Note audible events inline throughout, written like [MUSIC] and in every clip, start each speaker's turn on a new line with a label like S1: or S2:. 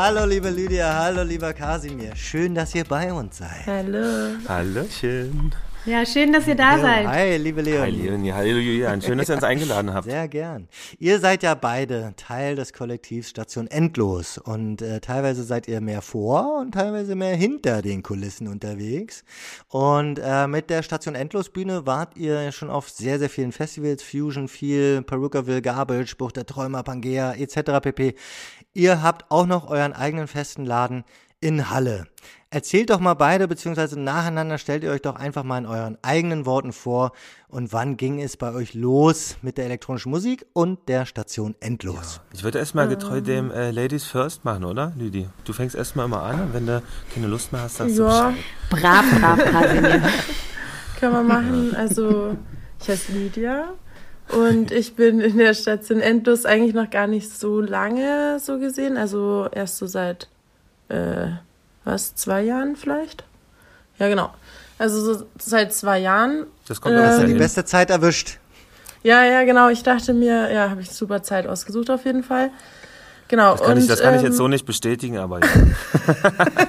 S1: Hallo liebe Lydia, hallo lieber Kasimir. Schön, dass ihr bei uns seid.
S2: Hallo.
S3: Hallöchen.
S2: Ja, schön, dass ihr da
S1: Jo,
S2: seid.
S1: Hi, liebe
S3: Hi
S1: Leonie.
S3: Leonie, hallo Julian. Schön, dass ihr uns eingeladen habt.
S1: Sehr gern. Ihr seid ja beide Teil des Kollektivs Station Endlos und äh, teilweise seid ihr mehr vor und teilweise mehr hinter den Kulissen unterwegs. Und äh, mit der Station Endlos Bühne wart ihr schon auf sehr, sehr vielen Festivals, Fusion, viel, Perukaville, Garbage, Bucht der Träumer, Pangea etc. pp. Ihr habt auch noch euren eigenen festen Laden in Halle. Erzählt doch mal beide, beziehungsweise nacheinander stellt ihr euch doch einfach mal in euren eigenen Worten vor. Und wann ging es bei euch los mit der elektronischen Musik und der Station Endlos?
S3: Ich würde erstmal getreu dem äh, Ladies First machen, oder, Lüdi? Du fängst erstmal immer an und wenn du keine Lust mehr hast, sagst du
S4: Ja,
S3: Bescheid.
S2: Brav, brav, Kasimir. [LAUGHS]
S4: können wir machen. Also, ich heiße Lydia und ich bin in der Station Endlos eigentlich noch gar nicht so lange so gesehen. Also erst so seit, äh, was, zwei Jahren vielleicht? Ja, genau. Also so seit zwei Jahren.
S3: Das kommt
S4: Äh,
S1: Hast du die beste Zeit erwischt?
S4: Ja, ja, genau. Ich dachte mir, ja, habe ich super Zeit ausgesucht auf jeden Fall. Genau.
S3: Das kann,
S4: und,
S3: ich, das kann ich
S4: ähm,
S3: jetzt so nicht bestätigen, aber ja. [LAUGHS]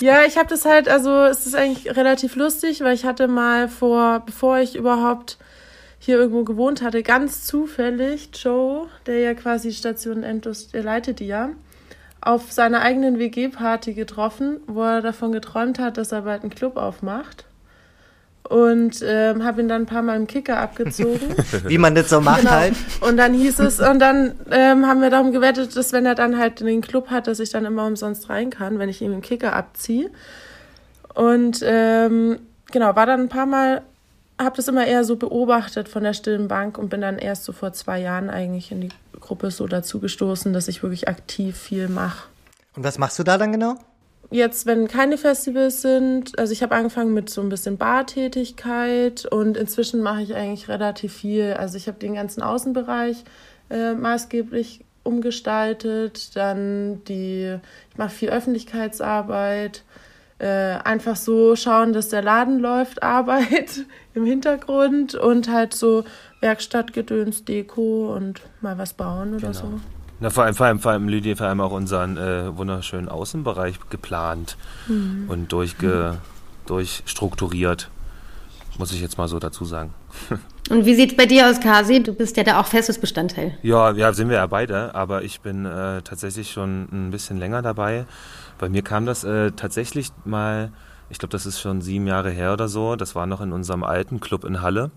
S4: Ja, ich habe das halt, also es ist eigentlich relativ lustig, weil ich hatte mal vor, bevor ich überhaupt hier irgendwo gewohnt hatte, ganz zufällig Joe, der ja quasi Station Endlos, der leitet die ja, auf seiner eigenen WG-Party getroffen, wo er davon geträumt hat, dass er bald einen Club aufmacht. Und ähm, habe ihn dann ein paar Mal im Kicker abgezogen. [LAUGHS]
S1: Wie man das so macht
S4: Genau.
S1: halt.
S4: Und dann hieß es, und dann ähm, haben wir darum gewettet, dass wenn er dann halt den Club hat, dass ich dann immer umsonst rein kann, wenn ich ihm den Kicker abziehe. Und ähm, genau, war dann ein paar Mal, habe das immer eher so beobachtet von der stillen Bank und bin dann erst so vor zwei Jahren eigentlich in die Gruppe so dazu gestoßen, dass ich wirklich aktiv viel mache.
S1: Und was machst du da dann genau?
S4: Jetzt, wenn keine Festivals sind, also ich habe angefangen mit so ein bisschen Bartätigkeit und inzwischen mache ich eigentlich relativ viel. Also ich habe den ganzen Außenbereich äh, maßgeblich umgestaltet, dann die, ich mache viel Öffentlichkeitsarbeit, äh, einfach so schauen, dass der Laden läuft, [LAUGHS] Arbeit im Hintergrund und halt so Werkstattgedöns, Deko und mal was bauen oder so.
S3: Na, vor allem, vor allem, vor allem Lydia, vor allem auch unseren äh, wunderschönen Außenbereich geplant
S4: Mhm.
S3: und durchge, durchstrukturiert. Muss ich jetzt mal so dazu sagen. [LAUGHS]
S2: Und wie sieht's bei dir aus, Kasi? Du bist ja da auch festes Bestandteil.
S3: Ja, ja, sind wir ja beide, aber ich bin äh, tatsächlich schon ein bisschen länger dabei. Bei mir kam das äh, tatsächlich mal, ich glaube, das ist schon sieben Jahre her oder so. Das war noch in unserem alten Club in Halle.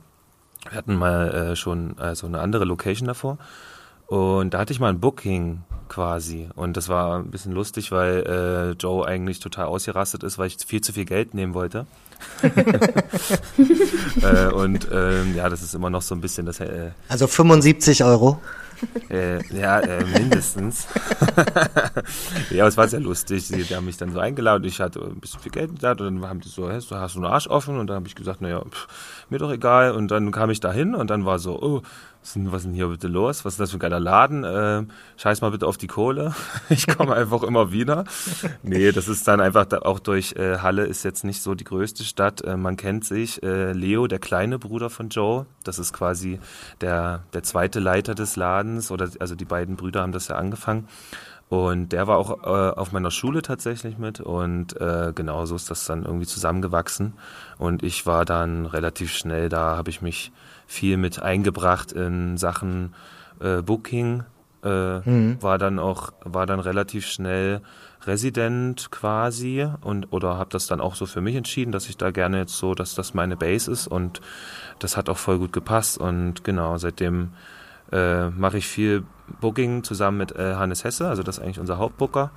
S3: Wir hatten mal äh, schon äh, so eine andere Location davor. Und da hatte ich mal ein Booking quasi. Und das war ein bisschen lustig, weil äh, Joe eigentlich total ausgerastet ist, weil ich viel zu viel Geld nehmen wollte. [LAUGHS] äh, und ähm, ja, das ist immer noch so ein bisschen das äh,
S1: Also 75 Euro.
S3: Äh, ja, äh, mindestens. [LAUGHS] ja, es war sehr lustig. Die haben mich dann so eingeladen. Ich hatte ein bisschen viel Geld da und dann haben die so, hey, hast du einen Arsch offen? Und dann habe ich gesagt, naja, pff, mir doch egal. Und dann kam ich da hin und dann war so, oh, was ist denn, was ist denn hier bitte los? Was ist das für ein geiler Laden? Äh, scheiß mal bitte auf die Kohle. [LAUGHS] Ich komme [LAUGHS] einfach immer wieder. Nee, das ist dann einfach da, auch durch äh, Halle ist jetzt nicht so die größte Stadt. Äh, man kennt sich. Äh, Leo, der kleine Bruder von Joe, das ist quasi der, der zweite Leiter des Ladens. Oder also die beiden Brüder haben das ja angefangen. Und der war auch äh, auf meiner Schule tatsächlich mit. Und äh, genau so ist das dann irgendwie zusammengewachsen. Und ich war dann relativ schnell da, habe ich mich viel mit eingebracht in Sachen äh, Booking. Äh, War dann auch, war dann relativ schnell Resident quasi und oder habe das dann auch so für mich entschieden, dass ich da gerne jetzt so, dass das meine Base ist und das hat auch voll gut gepasst und genau seitdem äh, mache ich viel Booking zusammen mit äh, Hannes Hesse, also das ist eigentlich unser Hauptbooker.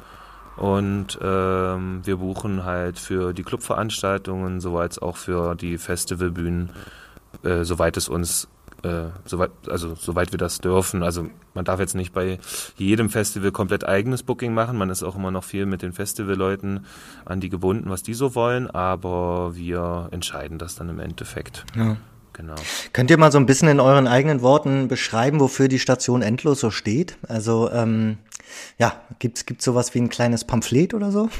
S3: Und ähm, wir buchen halt für die Clubveranstaltungen, so als auch für die Festivalbühnen, äh, soweit es uns äh, soweit, also soweit wir das dürfen. Also man darf jetzt nicht bei jedem Festival komplett eigenes Booking machen. Man ist auch immer noch viel mit den Festivalleuten an die gebunden, was die so wollen, aber wir entscheiden das dann im Endeffekt. Ja.
S1: Genau. Könnt ihr mal so ein bisschen in euren eigenen Worten beschreiben, wofür die Station Endlos so steht? Also ähm, ja, gibt's gibt's sowas wie ein kleines Pamphlet oder so?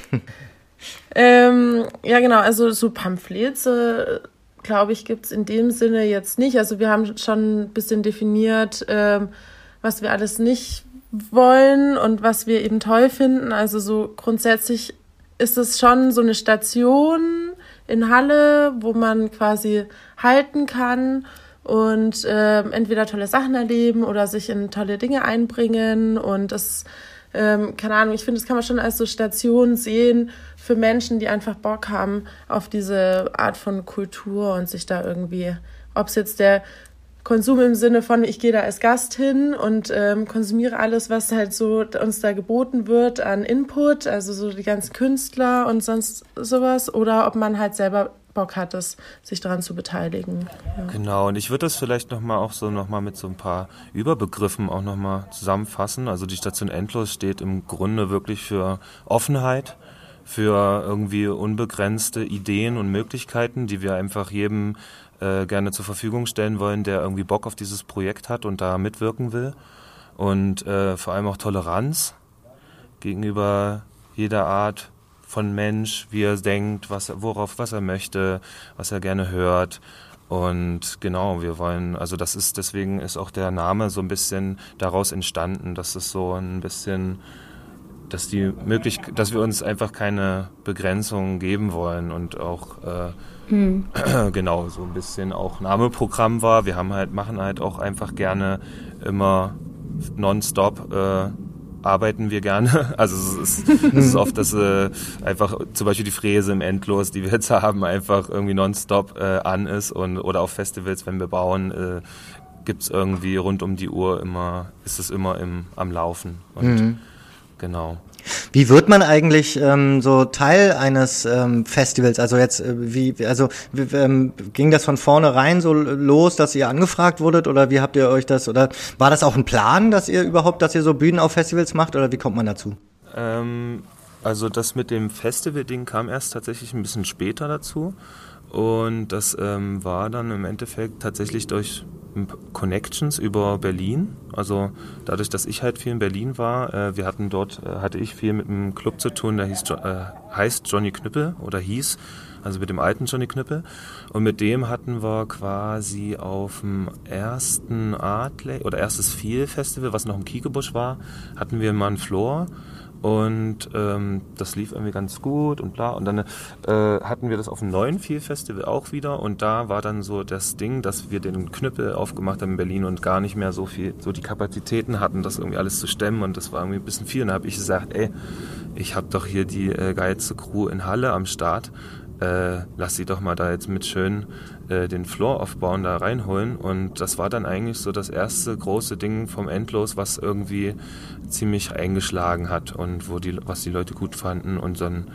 S1: [LAUGHS]
S4: ähm, ja, genau. Also so Pamphlets, äh, glaube ich, gibt's in dem Sinne jetzt nicht. Also wir haben schon ein bisschen definiert, ähm, was wir alles nicht wollen und was wir eben toll finden. Also so grundsätzlich ist es schon so eine Station in Halle, wo man quasi halten kann und äh, entweder tolle Sachen erleben oder sich in tolle Dinge einbringen und das ähm, keine Ahnung, ich finde, das kann man schon als so Station sehen für Menschen, die einfach Bock haben auf diese Art von Kultur und sich da irgendwie, ob es jetzt der Konsum im Sinne von, ich gehe da als Gast hin und ähm, konsumiere alles, was halt so uns da geboten wird an Input, also so die ganzen Künstler und sonst sowas, oder ob man halt selber Bock hat, das, sich daran zu beteiligen.
S3: Ja. Genau, und ich würde das vielleicht nochmal auch so nochmal mit so ein paar Überbegriffen auch nochmal zusammenfassen. Also die Station Endlos steht im Grunde wirklich für Offenheit, für irgendwie unbegrenzte Ideen und Möglichkeiten, die wir einfach jedem äh, gerne zur Verfügung stellen wollen, der irgendwie Bock auf dieses Projekt hat und da mitwirken will. Und äh, vor allem auch Toleranz gegenüber jeder Art von Mensch, wie er denkt, was, worauf, was er möchte, was er gerne hört. Und genau, wir wollen, also das ist, deswegen ist auch der Name so ein bisschen daraus entstanden, dass es so ein bisschen, dass die möglich, dass wir uns einfach keine Begrenzungen geben wollen und auch äh, Mhm. [CLEARS THROAT] Genau, so ein bisschen auch Nameprogramm war. Wir haben halt, machen halt auch einfach gerne immer nonstop äh, arbeiten wir gerne. [LAUGHS] Also es ist, es ist oft, dass äh, einfach zum Beispiel die Fräse im Endlos, die wir jetzt haben, einfach irgendwie nonstop äh, an ist und oder auf Festivals, wenn wir bauen, äh, gibt es irgendwie rund um die Uhr immer, ist es immer im, am Laufen. Und mhm. genau.
S1: Wie wird man eigentlich ähm, so Teil eines ähm, Festivals? Also jetzt, äh, wie, also wie, ähm, ging das von vornherein so los, dass ihr angefragt wurdet oder wie habt ihr euch das oder war das auch ein Plan, dass ihr überhaupt, dass ihr so Bühnen auf Festivals macht oder wie kommt man dazu?
S3: Ähm, also das mit dem Festival-Ding kam erst tatsächlich ein bisschen später dazu. Und das ähm, war dann im Endeffekt tatsächlich durch Connections über Berlin. Also dadurch, dass ich halt viel in Berlin war, äh, wir hatten dort, äh, hatte ich viel mit einem Club zu tun, der hieß, äh, heißt Johnny Knüppel oder hieß, also mit dem alten Johnny Knüppel. Und mit dem hatten wir quasi auf dem ersten Artley oder erstes Feel Festival, was noch im Kiekebusch war, hatten wir mal einen Floor und ähm, das lief irgendwie ganz gut und bla. Und dann äh, hatten wir das auf dem neuen Feel Festival auch wieder. Und da war dann so das Ding, dass wir den Knüppel aufgemacht haben in Berlin und gar nicht mehr so viel, so die Kapazitäten hatten, das irgendwie alles zu stemmen. Und das war irgendwie ein bisschen viel. Und da habe ich gesagt, ey, ich habe doch hier die äh, geilste Crew in Halle am Start. Äh, lass sie doch mal da jetzt mit schön äh, den Floor aufbauen, da reinholen. Und das war dann eigentlich so das erste große Ding vom Endlos, was irgendwie ziemlich eingeschlagen hat und wo die, was die Leute gut fanden. Und dann,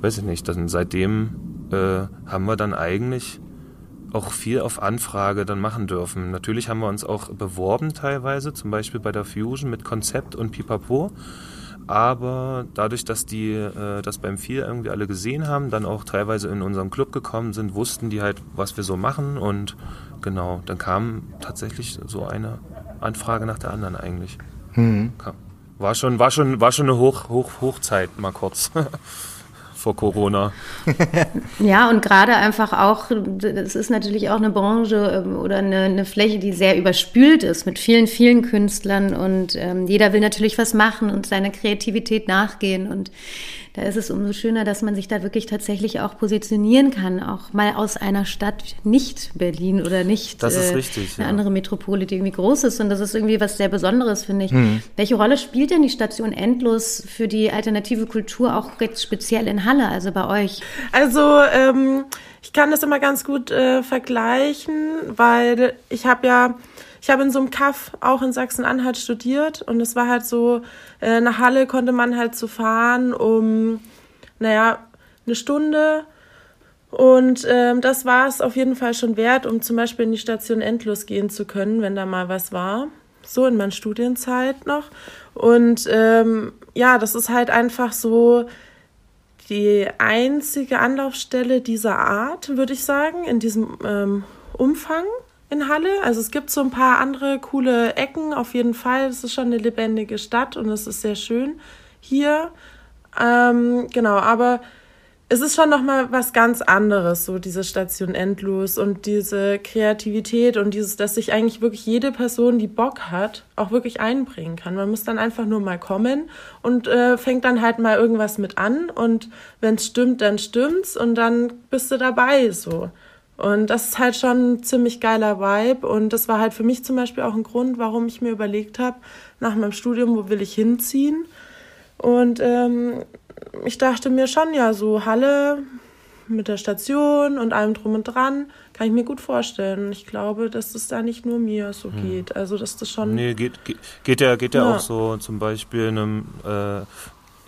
S3: weiß ich nicht, dann seitdem äh, haben wir dann eigentlich auch viel auf Anfrage dann machen dürfen. Natürlich haben wir uns auch beworben teilweise, zum Beispiel bei der Fusion mit Konzept und Pipapo aber dadurch, dass die äh, das beim Vier irgendwie alle gesehen haben, dann auch teilweise in unserem Club gekommen sind, wussten die halt, was wir so machen und genau, dann kam tatsächlich so eine Anfrage nach der anderen eigentlich. Mhm. War schon, war schon, war schon eine Hoch, Hoch, Hochzeit mal kurz. [LAUGHS] vor Corona. [LAUGHS]
S2: ja, und gerade einfach auch, es ist natürlich auch eine Branche ähm, oder eine, eine, Fläche, die sehr überspült ist mit vielen, vielen Künstlern und ähm, jeder will natürlich was machen und seiner Kreativität nachgehen und da ist es umso schöner, dass man sich da wirklich tatsächlich auch positionieren kann, auch mal aus einer Stadt, nicht Berlin oder nicht
S3: das ist äh, richtig,
S2: eine ja. andere Metropole, die irgendwie groß ist. Und das ist irgendwie was sehr Besonderes, finde ich. Mhm. Welche Rolle spielt denn die Station Endlos für die alternative Kultur, auch jetzt speziell in Halle, also bei euch?
S4: Also, ähm, ich kann das immer ganz gut äh, vergleichen, weil ich habe ja ich habe in so einem Kaff auch in Sachsen-Anhalt studiert und es war halt so, äh, nach Halle konnte man halt so fahren um, naja, eine Stunde Und ähm, das war es auf jeden Fall schon wert, um zum Beispiel in die Station Endlos gehen zu können, wenn da mal was war. So in meiner Studienzeit noch. Und ähm, ja, das ist halt einfach so die einzige Anlaufstelle dieser Art, würde ich sagen, in diesem ähm, Umfang in Halle. Also es gibt so ein paar andere coole Ecken auf jeden Fall. Es ist schon eine lebendige Stadt und es ist sehr schön hier. Ähm, genau, aber es ist schon noch mal was ganz anderes, so diese Station Endlos und diese Kreativität und dieses, dass sich eigentlich wirklich jede Person, die Bock hat, auch wirklich einbringen kann. Man muss dann einfach nur mal kommen und äh, fängt dann halt mal irgendwas mit an und wenn es stimmt, dann stimmt's und dann bist du dabei so. Und das ist halt schon ein ziemlich geiler Vibe und das war halt für mich zum Beispiel auch ein Grund, warum ich mir überlegt habe, nach meinem Studium, wo will ich hinziehen? Und ähm, ich dachte mir schon, ja, so Halle mit der Station und allem drum und dran, kann ich mir gut vorstellen. Ich glaube, dass es da nicht nur mir so hm. geht. Also, dass das schon.
S3: Nee, geht, geht, geht ja, geht ja, ja auch so zum Beispiel einem, äh,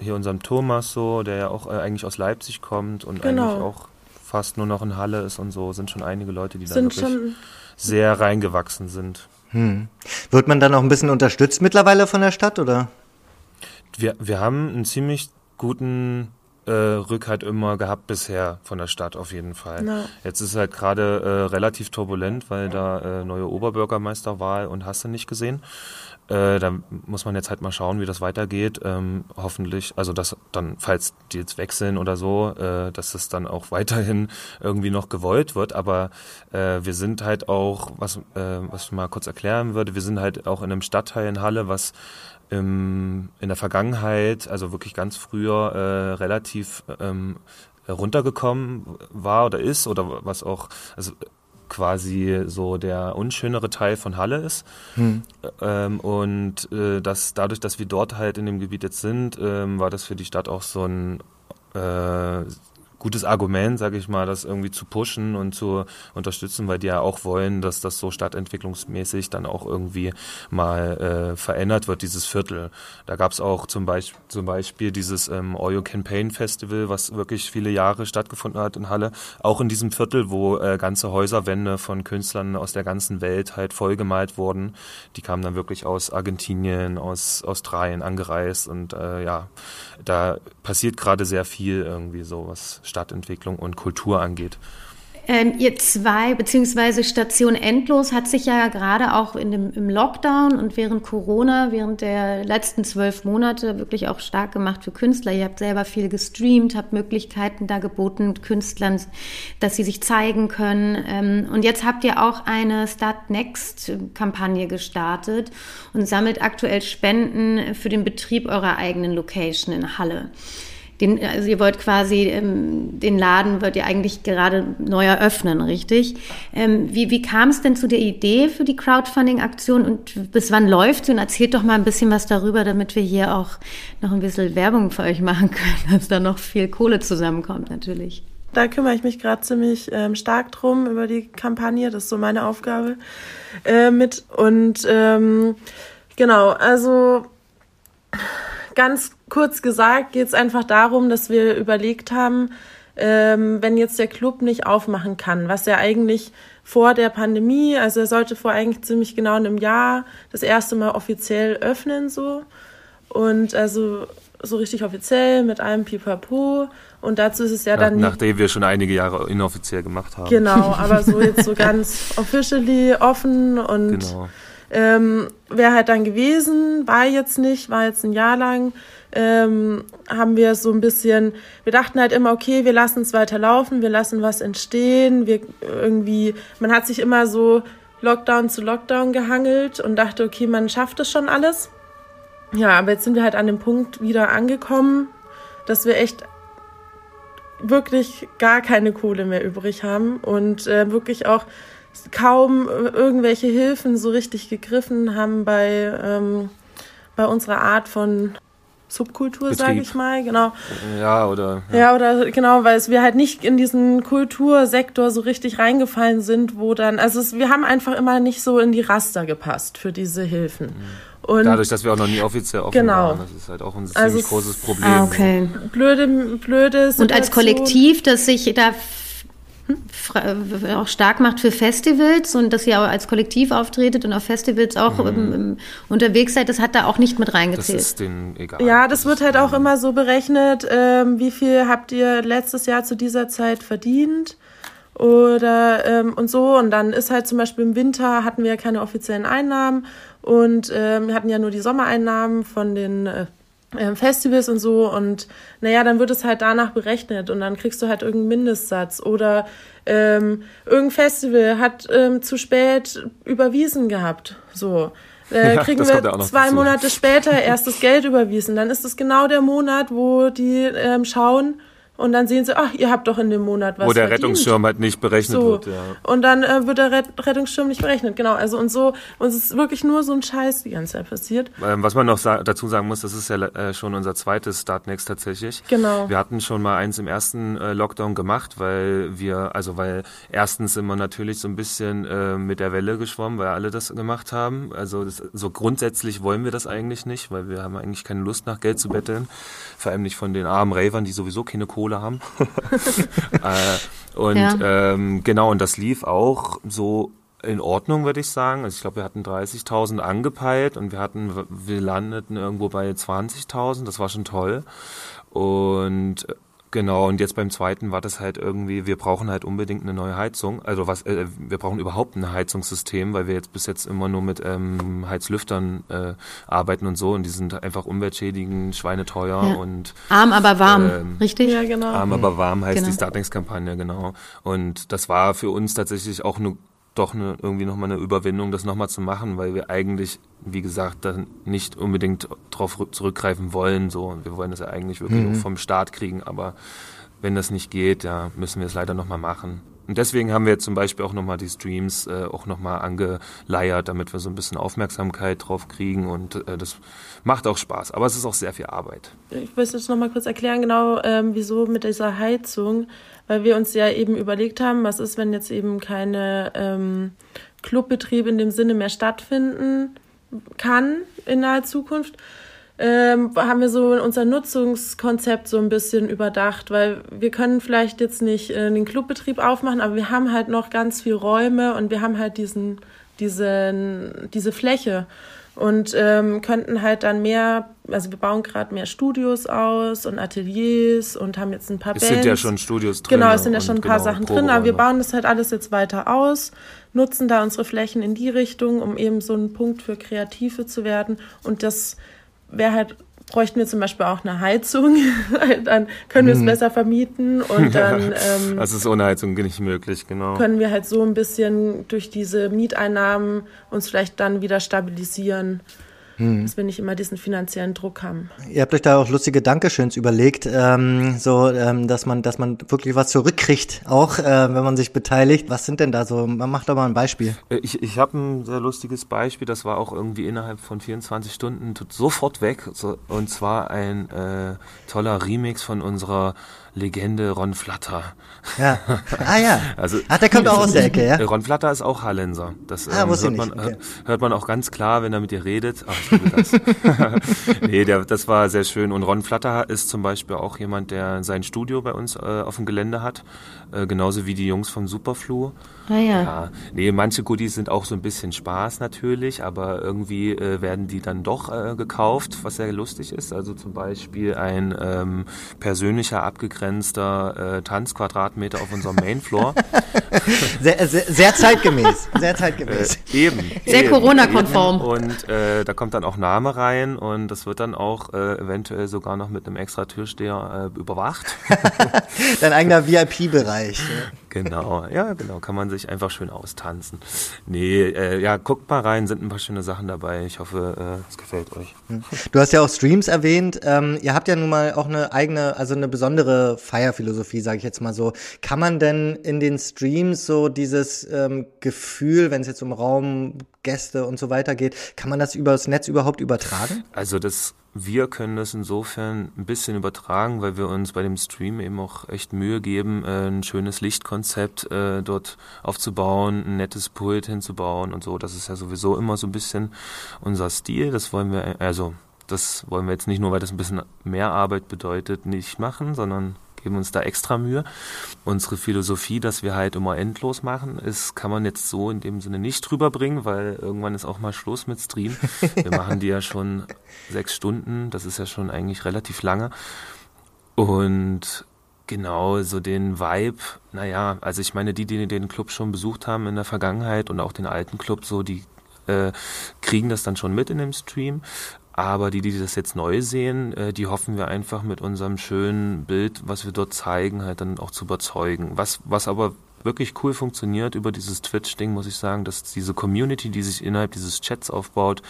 S3: hier unserem Thomas so, der ja auch äh, eigentlich aus Leipzig kommt und genau. eigentlich auch fast nur noch in Halle ist und so, sind schon einige Leute, die da wirklich schon sehr reingewachsen sind.
S1: Hm. Wird man dann auch ein bisschen unterstützt mittlerweile von der Stadt, oder?
S3: Wir, wir haben einen ziemlich guten äh, Rückhalt immer gehabt bisher von der Stadt auf jeden Fall. Ja. Jetzt ist es halt gerade äh, relativ turbulent, weil da äh, neue Oberbürgermeisterwahl und hast du nicht gesehen. Äh, da muss man jetzt halt mal schauen, wie das weitergeht. Ähm, hoffentlich, also dass dann, falls die jetzt wechseln oder so, äh, dass es dann auch [LAUGHS] weiterhin irgendwie noch gewollt wird. Aber äh, wir sind halt auch, was, äh, was ich mal kurz erklären würde, wir sind halt auch in einem Stadtteil in Halle, was im, in der Vergangenheit, also wirklich ganz früher, äh, relativ ähm, runtergekommen war oder ist oder was auch, also quasi so der unschönere Teil von Halle ist. Hm. Ähm, und äh, das, dadurch, dass wir dort halt in dem Gebiet jetzt sind, ähm, war das für die Stadt auch so ein äh, gutes Argument, sage ich mal, das irgendwie zu pushen und zu unterstützen, weil die ja auch wollen, dass das so stadtentwicklungsmäßig dann auch irgendwie mal äh, verändert wird, dieses Viertel. Da gab es auch zum, Beisp zum Beispiel dieses ähm, You Campaign Festival, was wirklich viele Jahre stattgefunden hat in Halle, auch in diesem Viertel, wo äh, ganze Häuserwände von Künstlern aus der ganzen Welt halt vollgemalt wurden. Die kamen dann wirklich aus Argentinien, aus Australien angereist und äh, ja, da passiert gerade sehr viel irgendwie so, was Stadtentwicklung und Kultur angeht.
S2: Ähm, ihr zwei, beziehungsweise Station Endlos hat sich ja gerade auch in dem, im Lockdown und während Corona, während der letzten zwölf Monate wirklich auch stark gemacht für Künstler. Ihr habt selber viel gestreamt, habt Möglichkeiten da geboten, Künstlern, dass sie sich zeigen können. Ähm, und jetzt habt ihr auch eine Start Next Kampagne gestartet und sammelt aktuell Spenden für den Betrieb eurer eigenen Location in Halle den, also ihr wollt quasi, ähm, den Laden wird ihr eigentlich gerade neu eröffnen, richtig? Ähm, wie wie kam es denn zu der Idee für die Crowdfunding-Aktion und bis wann läuft sie? Und erzählt doch mal ein bisschen was darüber, damit wir hier auch noch ein bisschen Werbung für euch machen können, [LAUGHS] dass da noch viel Kohle zusammenkommt natürlich.
S4: Da kümmere ich mich gerade ziemlich ähm, stark drum über die Kampagne. Das ist so meine Aufgabe äh, mit. Und ähm, genau, also ganz kurz gesagt geht es einfach darum, dass wir überlegt haben, ähm, wenn jetzt der Club nicht aufmachen kann, was ja eigentlich vor der Pandemie, also er sollte vor eigentlich ziemlich genau einem Jahr das erste Mal offiziell öffnen so und also so richtig offiziell mit allem Pipapo und dazu ist es ja dann
S3: nachdem wir schon einige Jahre inoffiziell gemacht haben.
S4: Genau, aber so jetzt so [LAUGHS] ganz officially offen und genau. Ähm, wäre halt dann gewesen, war jetzt nicht, war jetzt ein Jahr lang ähm, haben wir so ein bisschen, wir dachten halt immer, okay, wir lassen es weiterlaufen, wir lassen was entstehen, wir irgendwie, man hat sich immer so Lockdown zu Lockdown gehangelt und dachte, okay, man schafft es schon alles. Ja, aber jetzt sind wir halt an dem Punkt wieder angekommen, dass wir echt wirklich gar keine Kohle mehr übrig haben und äh, wirklich auch kaum irgendwelche Hilfen so richtig gegriffen haben bei, ähm, bei unserer Art von Subkultur, sage ich mal, genau.
S3: Ja, oder.
S4: Ja. ja. oder genau, weil es wir halt nicht in diesen Kultursektor so richtig reingefallen sind, wo dann, also es, wir haben einfach immer nicht so in die Raster gepasst für diese Hilfen. Mhm.
S3: Und Dadurch, dass wir auch noch nie offiziell offen genau. waren, das ist halt auch ein also ziemlich großes Problem.
S2: Ah, okay.
S4: Blöde, blöde
S2: Und als Kollektiv, das sich da auch stark macht für Festivals und dass ihr auch als Kollektiv auftretet und auf Festivals auch mhm. im, im, unterwegs seid, das hat da auch nicht mit reingezählt. Das ist
S4: denen egal. Ja, das, das wird halt auch immer so berechnet, ähm, wie viel habt ihr letztes Jahr zu dieser Zeit verdient oder ähm, und so und dann ist halt zum Beispiel im Winter hatten wir ja keine offiziellen Einnahmen und ähm, wir hatten ja nur die Sommereinnahmen von den äh, Festivals und so und naja, dann wird es halt danach berechnet und dann kriegst du halt irgendeinen Mindestsatz oder ähm, irgendein Festival hat ähm, zu spät überwiesen gehabt, so. Äh, [LAUGHS] kriegen ja, wir zwei dazu. Monate später erst das Geld überwiesen. Dann ist es genau der Monat, wo die ähm, schauen, und dann sehen sie, ach, ihr habt doch in dem Monat was
S3: Wo der verdient. Rettungsschirm halt nicht berechnet so. wird, ja.
S4: Und dann äh, wird der Rettungsschirm nicht berechnet, genau. Also und so, und es ist wirklich nur so ein Scheiß die ganze Zeit passiert.
S3: Ähm, was man noch sa dazu sagen muss, das ist ja äh, schon unser zweites Startnext tatsächlich.
S4: Genau.
S3: Wir hatten schon mal eins im ersten äh, Lockdown gemacht, weil wir, also weil erstens sind wir natürlich so ein bisschen äh, mit der Welle geschwommen, weil alle das gemacht haben. Also das, so grundsätzlich wollen wir das eigentlich nicht, weil wir haben eigentlich keine Lust nach Geld zu betteln. Vor allem nicht von den armen Ravern, die sowieso keine Kohle Kohle haben. [LAUGHS] [LAUGHS] äh, und ja. ähm, genau, und das lief auch so in Ordnung, würde ich sagen. Also ich glaube, wir hatten 30.000 angepeilt und wir hatten, wir landeten irgendwo bei 20.000. Das war schon toll. Und Genau, und jetzt beim zweiten war das halt irgendwie, wir brauchen halt unbedingt eine neue Heizung. Also was, äh, wir brauchen überhaupt ein Heizungssystem, weil wir jetzt bis jetzt immer nur mit ähm, Heizlüftern äh, arbeiten und so und die sind einfach umweltschädigend, schweineteuer ja. und
S2: arm aber warm, ähm, richtig?
S4: Ja, genau.
S3: Arm aber warm heißt genau. die Startings-Kampagne, genau. Und das war für uns tatsächlich auch eine doch eine, irgendwie nochmal eine Überwindung, das nochmal zu machen, weil wir eigentlich, wie gesagt, dann nicht unbedingt darauf zurückgreifen wollen. So, wir wollen das ja eigentlich wirklich mhm. vom Start kriegen, aber wenn das nicht geht, ja, müssen wir es leider nochmal machen. Und deswegen haben wir zum Beispiel auch nochmal die Streams äh, auch nochmal angeleiert, damit wir so ein bisschen Aufmerksamkeit drauf kriegen und äh, das macht auch Spaß. Aber es ist auch sehr viel Arbeit.
S4: Ich will es jetzt nochmal kurz erklären, genau ähm, wieso mit dieser Heizung weil wir uns ja eben überlegt haben, was ist, wenn jetzt eben keine ähm, Clubbetriebe in dem Sinne mehr stattfinden kann in naher Zukunft. Ähm, haben wir so unser Nutzungskonzept so ein bisschen überdacht, weil wir können vielleicht jetzt nicht äh, den Clubbetrieb aufmachen, aber wir haben halt noch ganz viel Räume und wir haben halt diesen, diesen, diese Fläche und ähm, könnten halt dann mehr, also wir bauen gerade mehr Studios aus und Ateliers und haben jetzt ein paar
S3: es
S4: Bands.
S3: Es sind ja schon Studios drin.
S4: Genau, es sind ja schon ein paar genau, Sachen drin, aber wir bauen das halt alles jetzt weiter aus, nutzen da unsere Flächen in die Richtung, um eben so ein Punkt für Kreative zu werden und das wäre halt bräuchten wir zum Beispiel auch eine Heizung, [LAUGHS] dann können wir es hm. besser vermieten und [LAUGHS] dann.
S3: Ähm, das ist ohne Heizung nicht möglich, genau.
S4: Können wir halt so ein bisschen durch diese Mieteinnahmen uns vielleicht dann wieder stabilisieren hm. dass wir nicht immer diesen finanziellen Druck haben.
S1: Ihr habt euch da auch lustige Dankeschöns überlegt, ähm, so ähm, dass man, dass man wirklich was zurückkriegt, auch äh, wenn man sich beteiligt. Was sind denn da so? Man macht doch mal ein Beispiel.
S3: Äh, ich, ich habe ein sehr lustiges Beispiel, das war auch irgendwie innerhalb von 24 Stunden sofort weg. So, und zwar ein äh, toller Remix von unserer Legende Ron Flatter.
S1: Ja. Ah ja. [LAUGHS] Also, Ach, der kommt auch aus der Ecke, ja? [LAUGHS]
S3: Ron Flatter ist auch Hallenser. Das ah, ähm, hört, man, okay. hört man auch ganz klar, wenn er mit dir redet. Ach, ich liebe das. [LAUGHS] nee, der, das war sehr schön. Und Ron Flatter ist zum Beispiel auch jemand, der sein Studio bei uns äh, auf dem Gelände hat. Äh, genauso wie die Jungs von Superflu.
S2: Ah ja. ja.
S3: Nee, manche Goodies sind auch so ein bisschen Spaß natürlich, aber irgendwie äh, werden die dann doch äh, gekauft, was sehr lustig ist. Also zum Beispiel ein ähm, persönlicher abgegrenzter äh, Tanzquadratmeter auf unserem [LAUGHS] Mainfloor.
S1: sehr, sehr, sehr, zeitgemäß. Sehr zeitgemäß.
S3: Äh, eben.
S2: Sehr Corona-konform.
S3: Und äh, da kommt dann auch Name rein und das wird dann auch äh, eventuell sogar noch mit einem extra Türsteher äh, überwacht. [LAUGHS]
S1: Dein eigener VIP-Bereich.
S3: Genau, ja, genau, kann man sich einfach schön austanzen. Nee, äh, ja, guckt mal rein, sind ein paar schöne Sachen dabei. Ich hoffe, äh, es gefällt euch.
S1: Du hast ja auch Streams erwähnt. Ähm, ihr habt ja nun mal auch eine eigene, also eine besondere Feierphilosophie, sage ich jetzt mal so. Kann man denn in den Streams so dieses ähm, Gefühl, wenn es jetzt um Raum, Gäste und so weiter geht, kann man das übers Netz überhaupt übertragen?
S3: Also das wir können das insofern ein bisschen übertragen, weil wir uns bei dem Stream eben auch echt Mühe geben, äh, ein schönes Lichtkonzept äh, dort aufzubauen, ein nettes Pult hinzubauen und so. Das ist ja sowieso immer so ein bisschen unser Stil. Das wollen wir, also das wollen wir jetzt nicht nur, weil das ein bisschen mehr Arbeit bedeutet, nicht machen, sondern geben uns da extra Mühe. Unsere Philosophie, dass wir halt immer endlos machen, ist, kann man jetzt so in dem Sinne nicht rüberbringen, weil irgendwann ist auch mal Schluss mit Stream. Wir [LAUGHS] machen die ja schon sechs Stunden, das ist ja schon eigentlich relativ lange. Und genau so den Vibe, naja, also ich meine, die, die den Club schon besucht haben in der Vergangenheit und auch den alten Club, so, die äh, kriegen das dann schon mit in dem Stream. Aber die, die das jetzt neu sehen, äh, die hoffen wir einfach mit unserem schönen Bild, was wir dort zeigen, halt dann auch zu überzeugen. Was, was aber wirklich cool funktioniert über dieses Twitch-Ding, muss ich sagen, dass diese Community, die sich innerhalb dieses Chats aufbaut,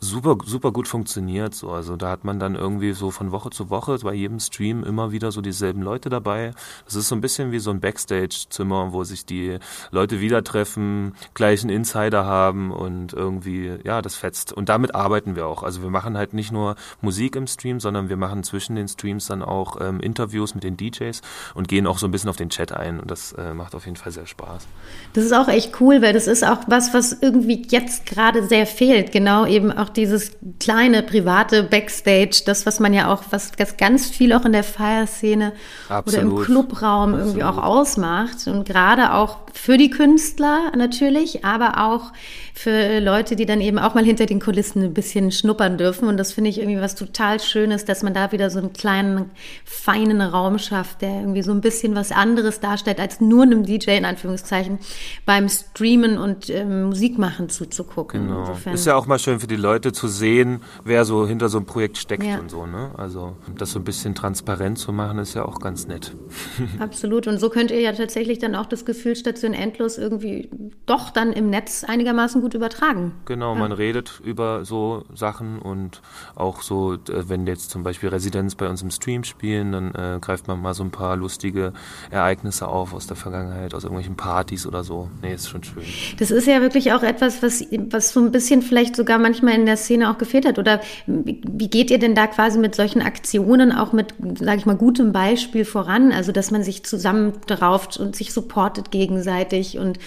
S3: super, super gut funktioniert. So. Also da hat man dann irgendwie so von Woche zu Woche bei jedem Stream immer wieder so dieselben Leute dabei. Das ist so ein bisschen wie so ein Backstage-Zimmer, wo sich die Leute wieder treffen, gleichen Insider haben und irgendwie, ja, das fetzt. Und damit arbeiten wir auch. Also wir machen halt nicht nur Musik im Stream, sondern wir machen zwischen den Streams dann auch ähm, Interviews mit den DJs und gehen auch so ein bisschen auf den Chat ein. Und das äh, macht auf jeden Fall sehr Spaß.
S2: Das ist auch echt cool, weil das ist auch was, was irgendwie jetzt gerade sehr fehlt. Genau eben auch dieses kleine private Backstage, das, was man ja auch, was, ganz viel auch in der Feierszene oder im Clubraum Absolut. irgendwie auch ausmacht. Und gerade auch für die Künstler natürlich, aber auch für Leute, die dann eben auch mal hinter den Kulissen ein bisschen schnuppern dürfen. Und das finde ich irgendwie was total Schönes, dass man da wieder so einen kleinen, feinen Raum schafft, der irgendwie so ein bisschen was anderes darstellt, als nur einem DJ in Anführungszeichen beim Streamen und ähm, Musik machen zuzugucken.
S3: Genau. Insofern. Ist ja auch mal schön für die Leute zu sehen, wer so hinter so einem Projekt steckt ja. und so. Ne? Also das so ein bisschen transparent zu machen, ist ja auch ganz nett. [LAUGHS]
S2: Absolut. Und so könnt ihr ja tatsächlich dann auch das Gefühl Station Endlos irgendwie doch dann im Netz einigermaßen gut gut übertragen.
S3: Genau, ja. man redet über so Sachen und auch so, wenn jetzt zum Beispiel Residents bei uns im Stream spielen, dann äh, greift man mal so ein paar lustige Ereignisse auf aus der Vergangenheit, aus irgendwelchen Partys oder so. Nee, ist schon schön.
S2: Das ist ja wirklich auch etwas, was, was so ein bisschen vielleicht sogar manchmal in der Szene auch gefehlt hat. Oder wie geht ihr denn da quasi mit solchen Aktionen auch mit, sage ich mal, gutem Beispiel voran? Also, dass man sich zusammen rauft und sich supportet gegenseitig. Und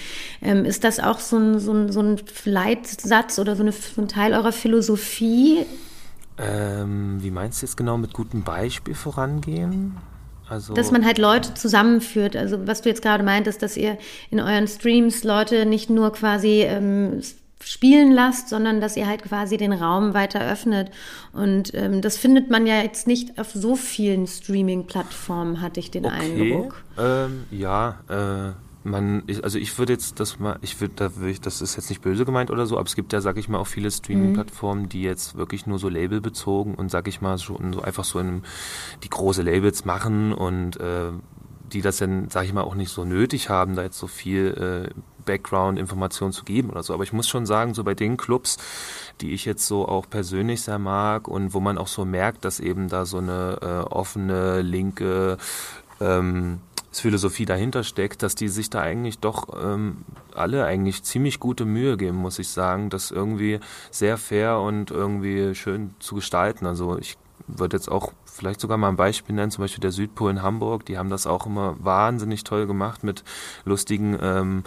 S2: ähm, ist das auch so ein, so ein, so ein Leitsatz oder so, eine, ein Teil eurer Philosophie?
S3: Ähm, wie meinst du jetzt genau mit gutem Beispiel vorangehen?
S2: Also dass man halt Leute zusammenführt. Also was du jetzt gerade meintest, dass ihr in euren Streams Leute nicht nur quasi ähm, spielen lasst, sondern dass ihr halt quasi den Raum weiter öffnet. Und ähm, das findet man ja jetzt nicht auf so vielen Streaming-Plattformen, hatte ich den okay. Eindruck.
S3: Ähm, ja, äh, man, ich, also ich würde jetzt das mal, ich würde, da würde ich, das ist jetzt nicht böse gemeint oder so, aber es gibt ja, sag ich mal, auch viele Streaming-Plattformen, die jetzt wirklich nur so labelbezogen und sag ich mal schon so einfach so in die große Labels machen und äh, die das dann, sag ich mal, auch nicht so nötig haben, da jetzt so viel äh, Background-Information zu geben oder so. Aber ich muss schon sagen, so bei den Clubs, die ich jetzt so auch persönlich sehr mag und wo man auch so merkt, dass eben da so eine äh, offene, linke ähm, Philosophie dahinter steckt, dass die sich da eigentlich doch ähm, alle eigentlich ziemlich gute Mühe geben, muss ich sagen, das irgendwie sehr fair und irgendwie schön zu gestalten. Also ich würde jetzt auch vielleicht sogar mal ein Beispiel nennen, zum Beispiel der Südpol in Hamburg, die haben das auch immer wahnsinnig toll gemacht mit lustigen ähm,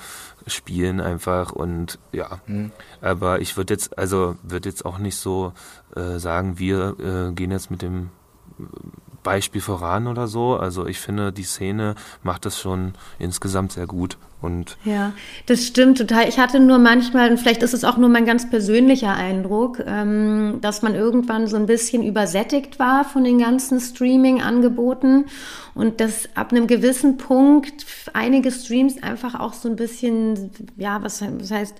S3: Spielen einfach und ja, mhm. aber ich würde jetzt, also würde jetzt auch nicht so äh, sagen, wir äh, gehen jetzt mit dem Beispiel voran oder so. Also ich finde, die Szene macht das schon insgesamt sehr gut. Und
S2: ja, das stimmt total. Ich hatte nur manchmal, und vielleicht ist es auch nur mein ganz persönlicher Eindruck, ähm, dass man irgendwann so ein bisschen übersättigt war von den ganzen Streaming-Angeboten und dass ab einem gewissen Punkt einige Streams einfach auch so ein bisschen, ja, was, was heißt,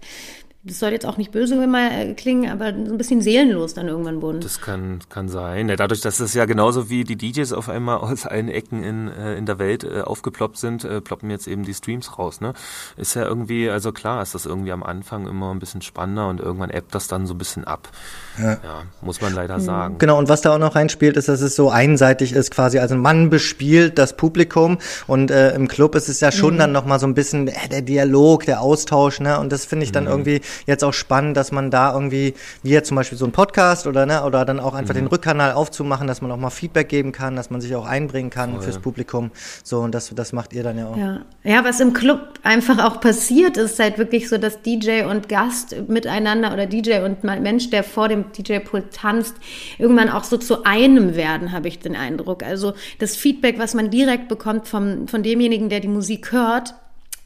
S2: das soll jetzt auch nicht böse immer äh, klingen, aber so ein bisschen seelenlos dann irgendwann wurden.
S3: Das kann, kann sein. Ja, dadurch, dass es ja genauso wie die DJs auf einmal aus allen Ecken in, äh, in der Welt äh, aufgeploppt sind, äh, ploppen jetzt eben die Streams raus. Ne? Ist ja irgendwie, also klar ist das irgendwie am Anfang immer ein bisschen spannender und irgendwann ebbt das dann so ein bisschen ab. Ja, ja muss man leider mhm. sagen.
S1: Genau, und was da auch noch reinspielt, ist, dass es so einseitig ist quasi. Also man bespielt das Publikum und äh, im Club ist es ja schon mhm. dann nochmal so ein bisschen äh, der Dialog, der Austausch, ne? Und das finde ich dann mhm. irgendwie jetzt auch spannend, dass man da irgendwie, wie jetzt zum Beispiel so ein Podcast oder ne, oder dann auch einfach mhm. den Rückkanal aufzumachen, dass man auch mal Feedback geben kann, dass man sich auch einbringen kann Voll. fürs Publikum. So, und das, das macht ihr dann ja auch.
S2: Ja. ja, was im Club einfach auch passiert, ist halt wirklich so, dass DJ und Gast miteinander oder DJ und Mensch, der vor dem DJ-Pult tanzt, irgendwann auch so zu einem werden, habe ich den Eindruck. Also das Feedback, was man direkt bekommt vom, von demjenigen, der die Musik hört,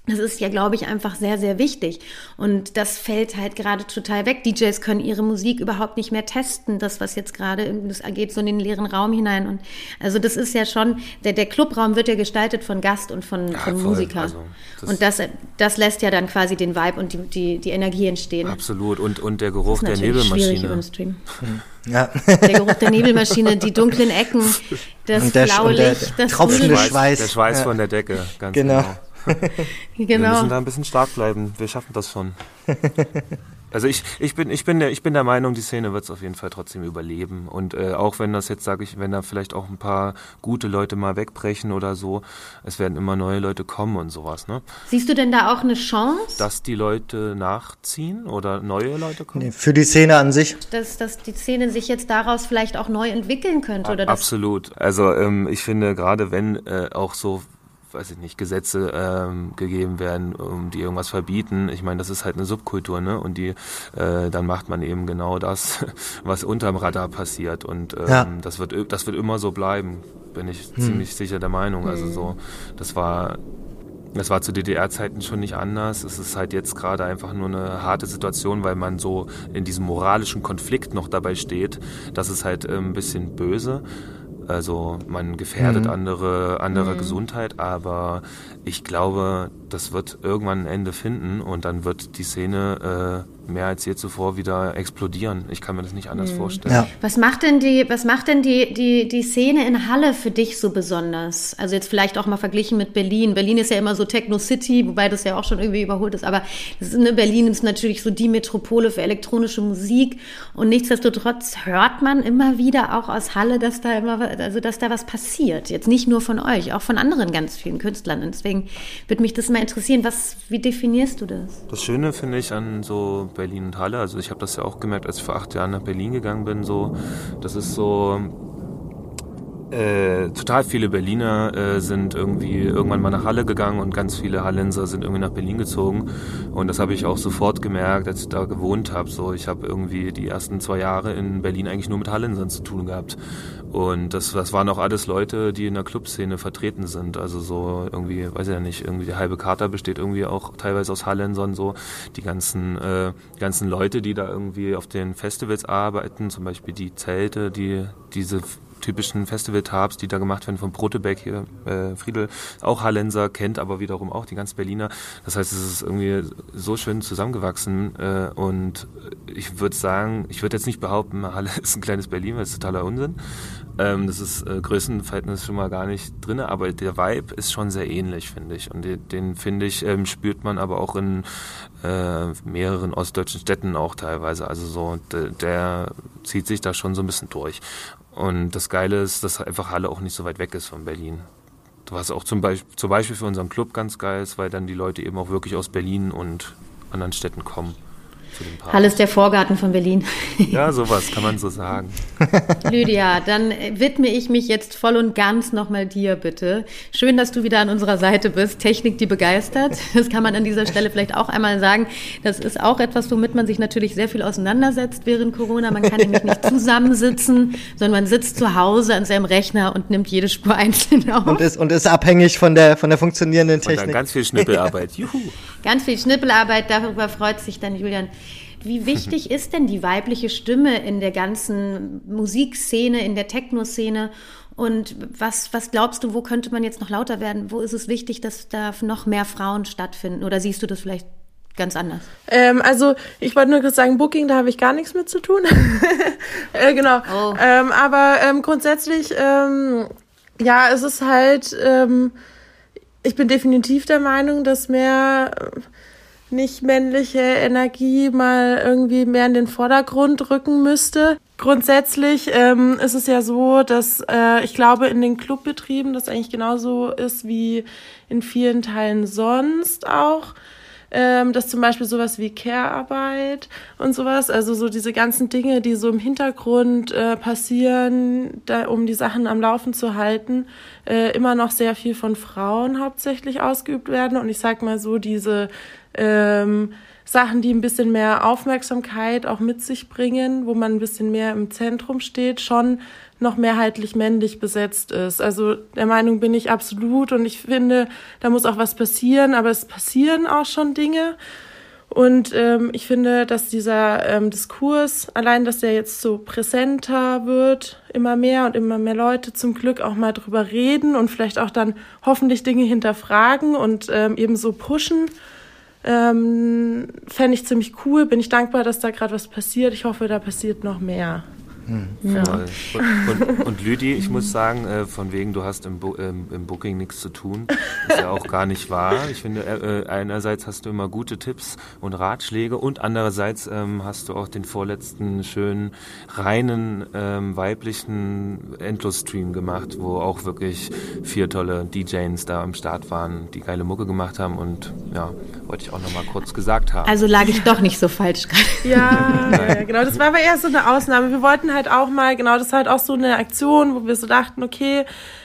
S2: das ist ja, glaube ich, einfach sehr, sehr wichtig. Und das fällt halt gerade total weg. DJs können ihre Musik überhaupt nicht mehr testen. Das, was jetzt gerade, das geht so in den leeren Raum hinein. Und also das ist ja schon, der, der Clubraum wird ja gestaltet von Gast und von, ja, von Musiker. Also, das und das, das lässt ja dann quasi den Vibe und die, die, die Energie entstehen.
S3: Absolut. Und, und der Geruch der Nebelmaschine.
S2: Ja. Der Geruch der Nebelmaschine, die dunklen Ecken, das
S1: der, blaue Licht, das
S3: tropfende Schweiß. Der Schweiß ja. von der Decke, ganz genau. genau.
S2: Genau.
S3: Wir müssen da ein bisschen stark bleiben. Wir schaffen das schon. [LAUGHS] Also ich, ich, bin, ich, bin der, ich bin der Meinung, die Szene wird es auf jeden Fall trotzdem überleben. Und äh, auch wenn das jetzt, sage ich, wenn da vielleicht auch ein paar gute Leute mal wegbrechen oder so, es werden immer neue Leute kommen und sowas. Ne?
S2: Siehst du denn da auch eine Chance?
S3: Dass die Leute nachziehen oder neue Leute kommen? Nee,
S1: für die Szene an sich.
S2: Dass, dass die Szene sich jetzt daraus vielleicht auch neu entwickeln könnte? Oder
S3: Absolut. Also ähm, ich finde, gerade wenn äh, auch so weiß ich nicht, Gesetze ähm, gegeben werden, um die irgendwas verbieten. Ich meine, das ist halt eine Subkultur, ne? Und die, äh, dann macht man eben genau das, [LAUGHS] was unterm Radar passiert. Und ähm, ja. das wird, das wird immer so bleiben, bin ich hm. ziemlich sicher der Meinung. Also hm. so, das war das war zu DDR-Zeiten schon nicht anders. Es ist halt jetzt gerade einfach nur eine harte Situation, weil man so in diesem moralischen Konflikt noch dabei steht. Das ist halt äh, ein bisschen böse. Also man gefährdet mhm. andere, andere mhm. Gesundheit, aber ich glaube, das wird irgendwann ein Ende finden und dann wird die Szene äh, mehr als je zuvor wieder explodieren. Ich kann mir das nicht anders mhm. vorstellen. Ja.
S2: Was macht denn die, was macht denn die, die, die Szene in Halle für dich so besonders? Also jetzt vielleicht auch mal verglichen mit Berlin. Berlin ist ja immer so Techno City, wobei das ja auch schon irgendwie überholt ist, aber ist, ne, Berlin ist natürlich so die Metropole für elektronische Musik und nichtsdestotrotz hört man immer wieder auch aus Halle, dass da immer, also dass da was passiert. Jetzt nicht nur von euch, auch von anderen ganz vielen Künstlern. Und deswegen würde mich das mal interessieren. Was, wie definierst du das?
S3: Das Schöne finde ich an so Berlin und Halle. Also ich habe das ja auch gemerkt, als ich vor acht Jahren nach Berlin gegangen bin. So, das ist so äh, total viele Berliner äh, sind irgendwie irgendwann mal nach Halle gegangen und ganz viele Hallenser sind irgendwie nach Berlin gezogen. Und das habe ich auch sofort gemerkt, als ich da gewohnt habe. So, ich habe irgendwie die ersten zwei Jahre in Berlin eigentlich nur mit Hallensern zu tun gehabt. Und das, das waren auch alles Leute, die in der Clubszene vertreten sind. Also so irgendwie, weiß ich ja nicht, irgendwie die halbe Kater besteht irgendwie auch teilweise aus Hallensern so. Die ganzen, äh, ganzen Leute, die da irgendwie auf den Festivals arbeiten, zum Beispiel die Zelte, die diese typischen Festival-Tabs, die da gemacht werden von Brotebeck hier, äh, Friedel, auch Hallenser, kennt aber wiederum auch die ganzen Berliner. Das heißt, es ist irgendwie so schön zusammengewachsen äh, und ich würde sagen, ich würde jetzt nicht behaupten, [LAUGHS] Halle ist ein kleines Berlin, weil es totaler Unsinn. Ähm, das ist äh, Größenverhältnis schon mal gar nicht drin, aber der Vibe ist schon sehr ähnlich, finde ich. Und den, den finde ich, ähm, spürt man aber auch in äh, mehreren ostdeutschen Städten auch teilweise. Also so, der, der zieht sich da schon so ein bisschen durch. Und das Geile ist, dass einfach Halle auch nicht so weit weg ist von Berlin. Was auch zum Beispiel, zum Beispiel für unseren Club ganz geil ist, weil dann die Leute eben auch wirklich aus Berlin und anderen Städten kommen
S2: zu den Halle ist der Vorgarten von Berlin. [LAUGHS]
S3: Ja, sowas kann man so sagen. [LAUGHS]
S2: Lydia, dann widme ich mich jetzt voll und ganz nochmal dir, bitte. Schön, dass du wieder an unserer Seite bist. Technik, die begeistert. Das kann man an dieser Stelle vielleicht auch einmal sagen. Das ist auch etwas, womit man sich natürlich sehr viel auseinandersetzt während Corona. Man kann nämlich nicht zusammensitzen, sondern man sitzt zu Hause an seinem Rechner und nimmt jede Spur einzeln auf.
S1: Und ist, und ist abhängig von der, von der funktionierenden Technik. Und dann
S3: ganz viel Schnippelarbeit. [LAUGHS] Juhu.
S2: Ganz viel Schnippelarbeit, darüber freut sich dann Julian. Wie wichtig [LAUGHS] ist denn die weibliche Stimme in der ganzen Musikszene, in der Techno-Szene? Und was, was glaubst du, wo könnte man jetzt noch lauter werden? Wo ist es wichtig, dass da noch mehr Frauen stattfinden? Oder siehst du das vielleicht ganz anders?
S4: Ähm, also ich wollte nur kurz sagen, Booking, da habe ich gar nichts mit zu tun. [LAUGHS] äh, genau. Oh. Ähm, aber ähm, grundsätzlich, ähm, ja, es ist halt, ähm, ich bin definitiv der Meinung, dass mehr nicht männliche Energie mal irgendwie mehr in den Vordergrund rücken müsste. Grundsätzlich ähm, ist es ja so, dass äh, ich glaube, in den Clubbetrieben das eigentlich genauso ist wie in vielen Teilen sonst auch. ähm, dass zum Beispiel sowas wie Care-Arbeit und sowas, also so diese ganzen Dinge, die so im Hintergrund äh, passieren, da, um die Sachen am Laufen zu halten, äh, immer noch sehr viel von Frauen hauptsächlich ausgeübt werden. Und ich sag mal so, diese ähm, Sachen, die ein bisschen mehr Aufmerksamkeit auch mit sich bringen, wo man ein bisschen mehr im Zentrum steht, schon noch mehrheitlich männlich besetzt ist. Also der Meinung bin ich absolut und ich finde, da muss auch was passieren, aber es passieren auch schon Dinge. Und ähm, ich finde, dass dieser ähm, Diskurs, allein, dass der jetzt so präsenter wird, immer mehr und immer mehr Leute zum Glück auch mal drüber reden und vielleicht auch dann hoffentlich Dinge hinterfragen und ähm, eben so pushen, ähm, fände ich ziemlich cool. Bin ich dankbar, dass da gerade was passiert. Ich hoffe, da passiert noch mehr.
S3: Hm. Ja. Und, und, und, Lüdi, ich muss sagen, äh, von wegen, du hast im, Bo ähm, im, Booking nichts zu tun, ist ja auch gar nicht wahr. Ich finde, äh, äh, einerseits hast du immer gute Tipps und Ratschläge und andererseits ähm, hast du auch den vorletzten schönen, reinen, ähm, weiblichen Endlos-Stream gemacht, wo auch wirklich vier tolle DJs da am Start waren, die geile Mucke gemacht haben und ja, wollte ich auch nochmal kurz gesagt haben.
S2: Also lag ich doch nicht so falsch gerade.
S4: Ja, [LAUGHS] ja, genau. Das war aber eher so eine Ausnahme. Wir wollten halt auch mal, genau, das ist halt auch so eine Aktion, wo wir so dachten, okay,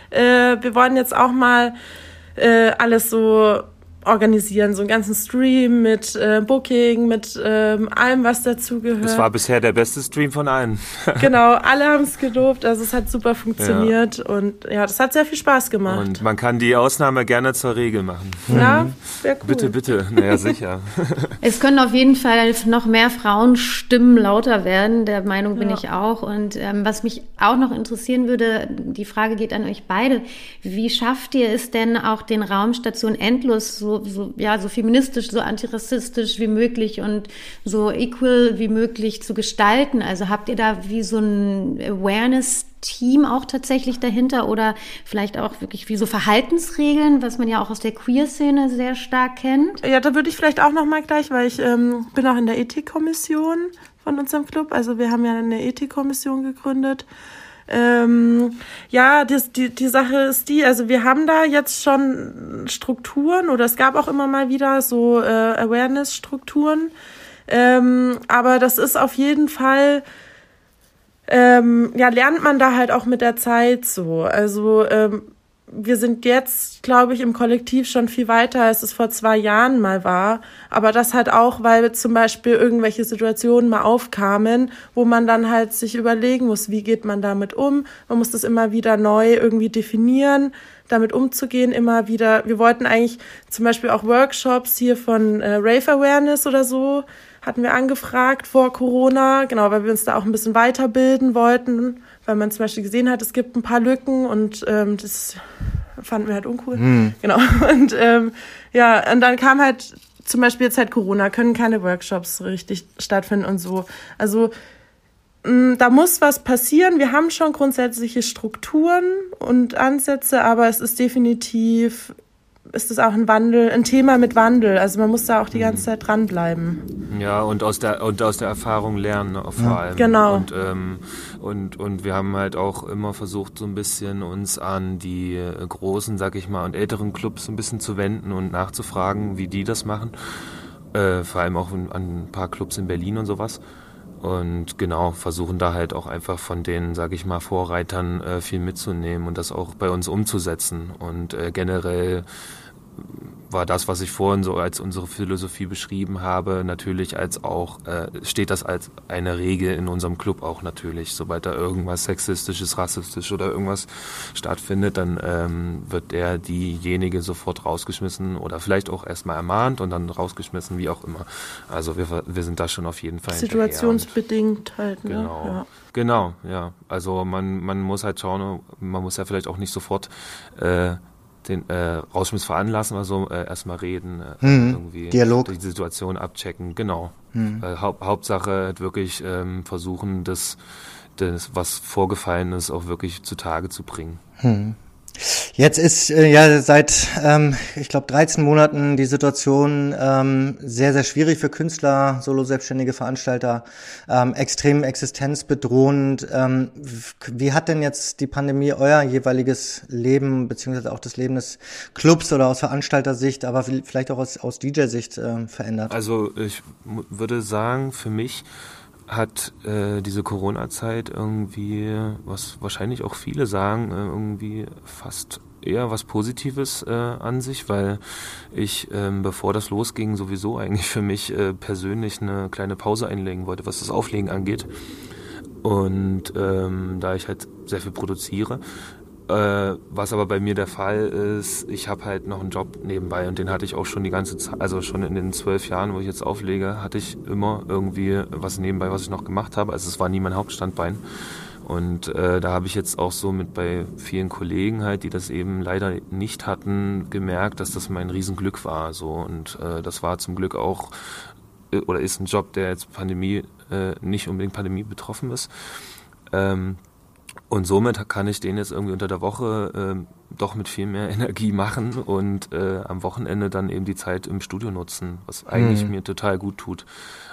S4: äh, wir wollen jetzt auch mal äh, alles so organisieren, so einen ganzen Stream mit äh, Booking, mit ähm, allem, was dazugehört.
S3: Das war bisher der beste Stream von allen. [LAUGHS]
S4: genau, alle haben es gelobt, also es hat super funktioniert ja. und ja, das hat sehr viel Spaß gemacht.
S3: Und man kann die Ausnahme gerne zur Regel machen.
S4: Ja, wäre cool.
S3: Bitte, bitte, naja, sicher. [LAUGHS]
S2: es können auf jeden Fall noch mehr Frauenstimmen lauter werden, der Meinung bin ja. ich auch. Und ähm, was mich auch noch interessieren würde, die Frage geht an euch beide, wie schafft ihr es denn auch den Raumstation endlos so so, ja, so feministisch, so antirassistisch wie möglich und so equal wie möglich zu gestalten? Also habt ihr da wie so ein Awareness Team auch tatsächlich dahinter oder vielleicht auch wirklich wie so Verhaltensregeln, was man ja auch aus der Queer-Szene sehr stark kennt?
S4: Ja, da würde ich vielleicht auch noch mal gleich, weil ich ähm, bin auch in der Ethikkommission von unserem Club. Also wir haben ja eine Ethikkommission gegründet ähm, ja, das, die, die Sache ist die, also wir haben da jetzt schon Strukturen oder es gab auch immer mal wieder so äh, Awareness-Strukturen. Ähm, aber das ist auf jeden Fall, ähm, ja, lernt man da halt auch mit der Zeit so. Also ähm, wir sind jetzt, glaube ich, im Kollektiv schon viel weiter, als es vor zwei Jahren mal war. Aber das halt auch, weil zum Beispiel irgendwelche Situationen mal aufkamen, wo man dann halt sich überlegen muss, wie geht man damit um. Man muss das immer wieder neu irgendwie definieren, damit umzugehen, immer wieder. Wir wollten eigentlich zum Beispiel auch Workshops hier von äh, Rave Awareness oder so hatten wir angefragt vor Corona, genau, weil wir uns da auch ein bisschen weiterbilden wollten weil man zum Beispiel gesehen hat, es gibt ein paar Lücken und ähm, das fanden wir halt uncool. Hm. Genau. [LAUGHS] Und ähm, ja, und dann kam halt zum Beispiel jetzt halt Corona, können keine Workshops richtig stattfinden und so. Also mh, mm, da muss was passieren. Wir haben schon grundsätzliche Strukturen und Ansätze, aber es ist definitiv ist es auch ein Wandel, ein Thema mit Wandel. Also man muss da auch die ganze mhm. Zeit dranbleiben.
S3: Ja, und aus der und aus der Erfahrung lernen ne, vor ja. allem.
S4: Genau.
S3: Und, ähm, und, und wir haben halt auch immer versucht, so ein bisschen uns an die großen, sag ich mal, und älteren Clubs ein bisschen zu wenden und nachzufragen, wie die das machen. Äh, vor allem auch an ein paar Clubs in Berlin und sowas. Und genau, versuchen da halt auch einfach von den, sage ich mal, Vorreitern äh, viel mitzunehmen und das auch bei uns umzusetzen. Und äh, generell war das, was ich vorhin so als unsere Philosophie beschrieben habe, natürlich als auch, äh, steht das als eine Regel in unserem Club auch natürlich. Sobald da irgendwas sexistisches, rassistisch oder irgendwas stattfindet, dann ähm, wird der diejenige sofort rausgeschmissen oder vielleicht auch erstmal ermahnt und dann rausgeschmissen, wie auch immer. Also wir, wir sind da schon auf jeden Fall
S4: Situationsbedingt halt,
S3: ne? Genau. Ja. Genau, ja. Also man, man muss halt schauen, man muss ja vielleicht auch nicht sofort äh, den äh, Rausschmiss veranlassen oder so, äh, erstmal reden, äh,
S1: mhm. irgendwie Dialog.
S3: die Situation abchecken, genau. Mhm. Äh, Haupt, Hauptsache halt wirklich ähm, versuchen, das, das, was vorgefallen ist, auch wirklich zutage zu bringen.
S1: Mhm. Jetzt ist äh, ja seit, ähm, ich glaube, 13 Monaten die Situation ähm, sehr, sehr schwierig für Künstler, Solo-Selbstständige Veranstalter, ähm, extrem existenzbedrohend. Ähm, wie hat denn jetzt die Pandemie euer jeweiliges Leben, beziehungsweise auch das Leben des Clubs oder aus Veranstaltersicht, aber vielleicht auch aus, aus DJ-Sicht äh, verändert?
S3: Also ich würde sagen, für mich hat äh, diese Corona-Zeit irgendwie, was wahrscheinlich auch viele sagen, äh, irgendwie fast eher was Positives äh, an sich, weil ich, ähm, bevor das losging, sowieso eigentlich für mich äh, persönlich eine kleine Pause einlegen wollte, was das Auflegen angeht. Und ähm, da ich halt sehr viel produziere, äh, was aber bei mir der Fall ist, ich habe halt noch einen Job nebenbei und den hatte ich auch schon die ganze Zeit, also schon in den zwölf Jahren, wo ich jetzt auflege, hatte ich immer irgendwie was nebenbei, was ich noch gemacht habe. Also es war nie mein Hauptstandbein. Und äh, da habe ich jetzt auch so mit bei vielen Kollegen halt, die das eben leider nicht hatten, gemerkt, dass das mein Riesenglück war. So und äh, das war zum Glück auch äh, oder ist ein Job, der jetzt Pandemie äh, nicht unbedingt Pandemie betroffen ist. Ähm, und somit kann ich den jetzt irgendwie unter der Woche äh, doch mit viel mehr [LAUGHS] Energie machen und äh, am Wochenende dann eben die Zeit im Studio nutzen, was eigentlich mhm. mir total gut tut.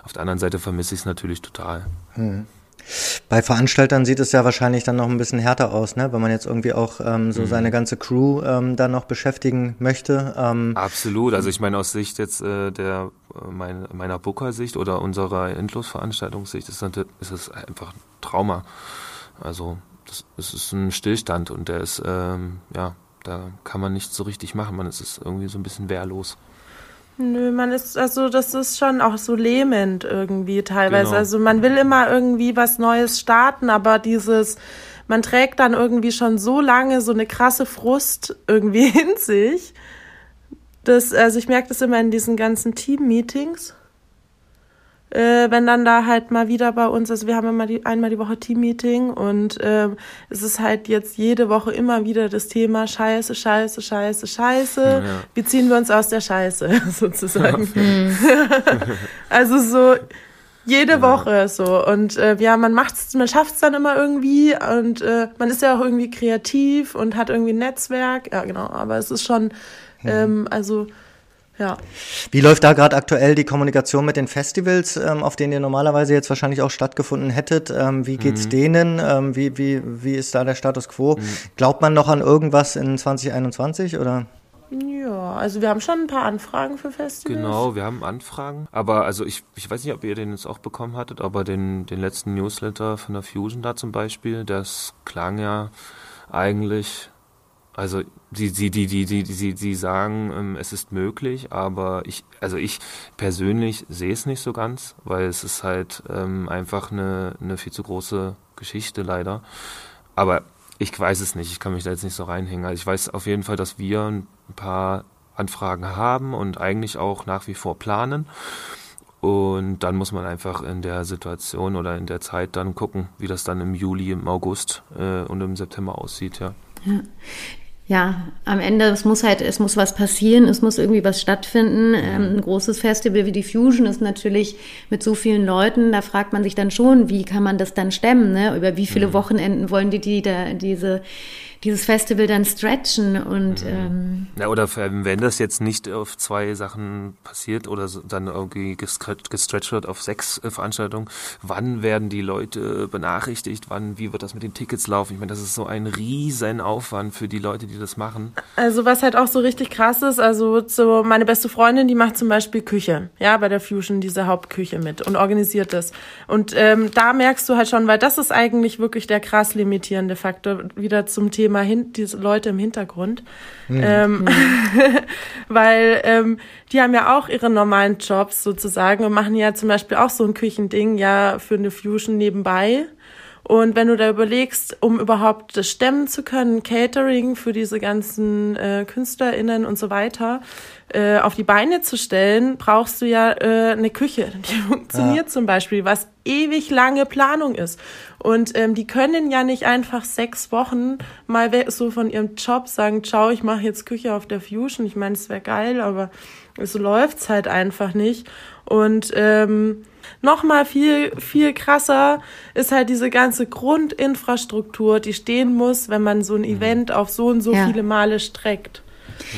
S3: Auf der anderen Seite vermisse ich es natürlich total. Mhm.
S1: Bei Veranstaltern sieht es ja wahrscheinlich dann noch ein bisschen härter aus, ne? wenn man jetzt irgendwie auch ähm, so mhm. seine ganze Crew ähm, dann noch beschäftigen möchte.
S3: Ähm, Absolut. Also ich meine aus Sicht jetzt äh, der äh, mein, meiner Booker-Sicht oder unserer Endlosveranstaltungssicht ist, ist es einfach ein Trauma. Also das, das ist ein Stillstand und der ist, ähm, ja, da kann man nichts so richtig machen. Man ist irgendwie so ein bisschen wehrlos.
S4: Nö, man ist, also das ist schon auch so lähmend irgendwie teilweise. Genau. Also man will immer irgendwie was Neues starten, aber dieses, man trägt dann irgendwie schon so lange so eine krasse Frust irgendwie [LAUGHS] in sich. Das, also ich merke das immer in diesen ganzen Team-Meetings äh, wenn dann da halt mal wieder bei uns, also wir haben immer die, einmal die Woche Team-Meeting und äh, es ist halt jetzt jede Woche immer wieder das Thema Scheiße, Scheiße, Scheiße, Scheiße. Ja. Wie ziehen wir uns aus der Scheiße [LAUGHS] sozusagen? [LAUGHS] also so jede ja. Woche so und äh, ja, man macht's, man schafft's dann immer irgendwie und äh, man ist ja auch irgendwie kreativ und hat irgendwie ein Netzwerk, ja genau, aber es ist schon, ähm, also ja.
S1: Wie läuft da gerade aktuell die Kommunikation mit den Festivals, ähm, auf denen ihr normalerweise jetzt wahrscheinlich auch stattgefunden hättet? Ähm, wie geht's mhm. denen? Ähm, wie, wie, wie ist da der Status quo? Mhm. Glaubt man noch an irgendwas in 2021 oder?
S4: Ja, also wir haben schon ein paar Anfragen für Festivals.
S3: Genau, wir haben Anfragen. Aber also ich, ich weiß nicht, ob ihr den jetzt auch bekommen hattet, aber den, den letzten Newsletter von der Fusion da zum Beispiel, das klang ja eigentlich also sie, sie, die, die, die, sie, sie sagen, ähm, es ist möglich, aber ich, also ich persönlich sehe es nicht so ganz, weil es ist halt ähm, einfach eine, eine viel zu große Geschichte leider. Aber ich weiß es nicht, ich kann mich da jetzt nicht so reinhängen. Also ich weiß auf jeden Fall, dass wir ein paar Anfragen haben und eigentlich auch nach wie vor planen. Und dann muss man einfach in der Situation oder in der Zeit dann gucken, wie das dann im Juli, im August äh, und im September aussieht, ja.
S2: Ja ja, am Ende, es muss halt, es muss was passieren, es muss irgendwie was stattfinden. Ähm, ein großes Festival wie die Fusion ist natürlich mit so vielen Leuten, da fragt man sich dann schon, wie kann man das dann stemmen, ne? Über wie viele mhm. Wochenenden wollen die, die da, diese, dieses Festival dann stretchen und
S3: mhm. ähm, ja oder wenn das jetzt nicht auf zwei Sachen passiert oder dann irgendwie gestretcht wird auf sechs äh, Veranstaltungen, wann werden die Leute benachrichtigt, wann wie wird das mit den Tickets laufen? Ich meine, das ist so ein riesen Aufwand für die Leute, die das machen.
S4: Also was halt auch so richtig krass ist, also so meine beste Freundin, die macht zum Beispiel Küche, ja bei der Fusion diese Hauptküche mit und organisiert das und ähm, da merkst du halt schon, weil das ist eigentlich wirklich der krass limitierende Faktor wieder zum Thema Thema hin, diese Leute im Hintergrund. Mhm. Ähm, [LAUGHS] weil ähm, die haben ja auch ihre normalen Jobs sozusagen und machen ja zum Beispiel auch so ein Küchending ja für eine Fusion nebenbei. Und wenn du da überlegst, um überhaupt das stemmen zu können, Catering für diese ganzen äh, KünstlerInnen und so weiter, äh, auf die Beine zu stellen, brauchst du ja äh, eine Küche. [LAUGHS] Die funktioniert ja. zum Beispiel, was ewig lange Planung ist. Und ähm, die können ja nicht einfach sechs Wochen mal so von ihrem Job sagen, ciao, ich mache jetzt Küche auf der Fusion. Ich meine, es wäre geil, aber so läuft's halt einfach nicht. Und ähm, nochmal viel, viel krasser ist halt diese ganze Grundinfrastruktur, die stehen muss, wenn man so ein mhm. Event auf so und so ja. viele Male streckt.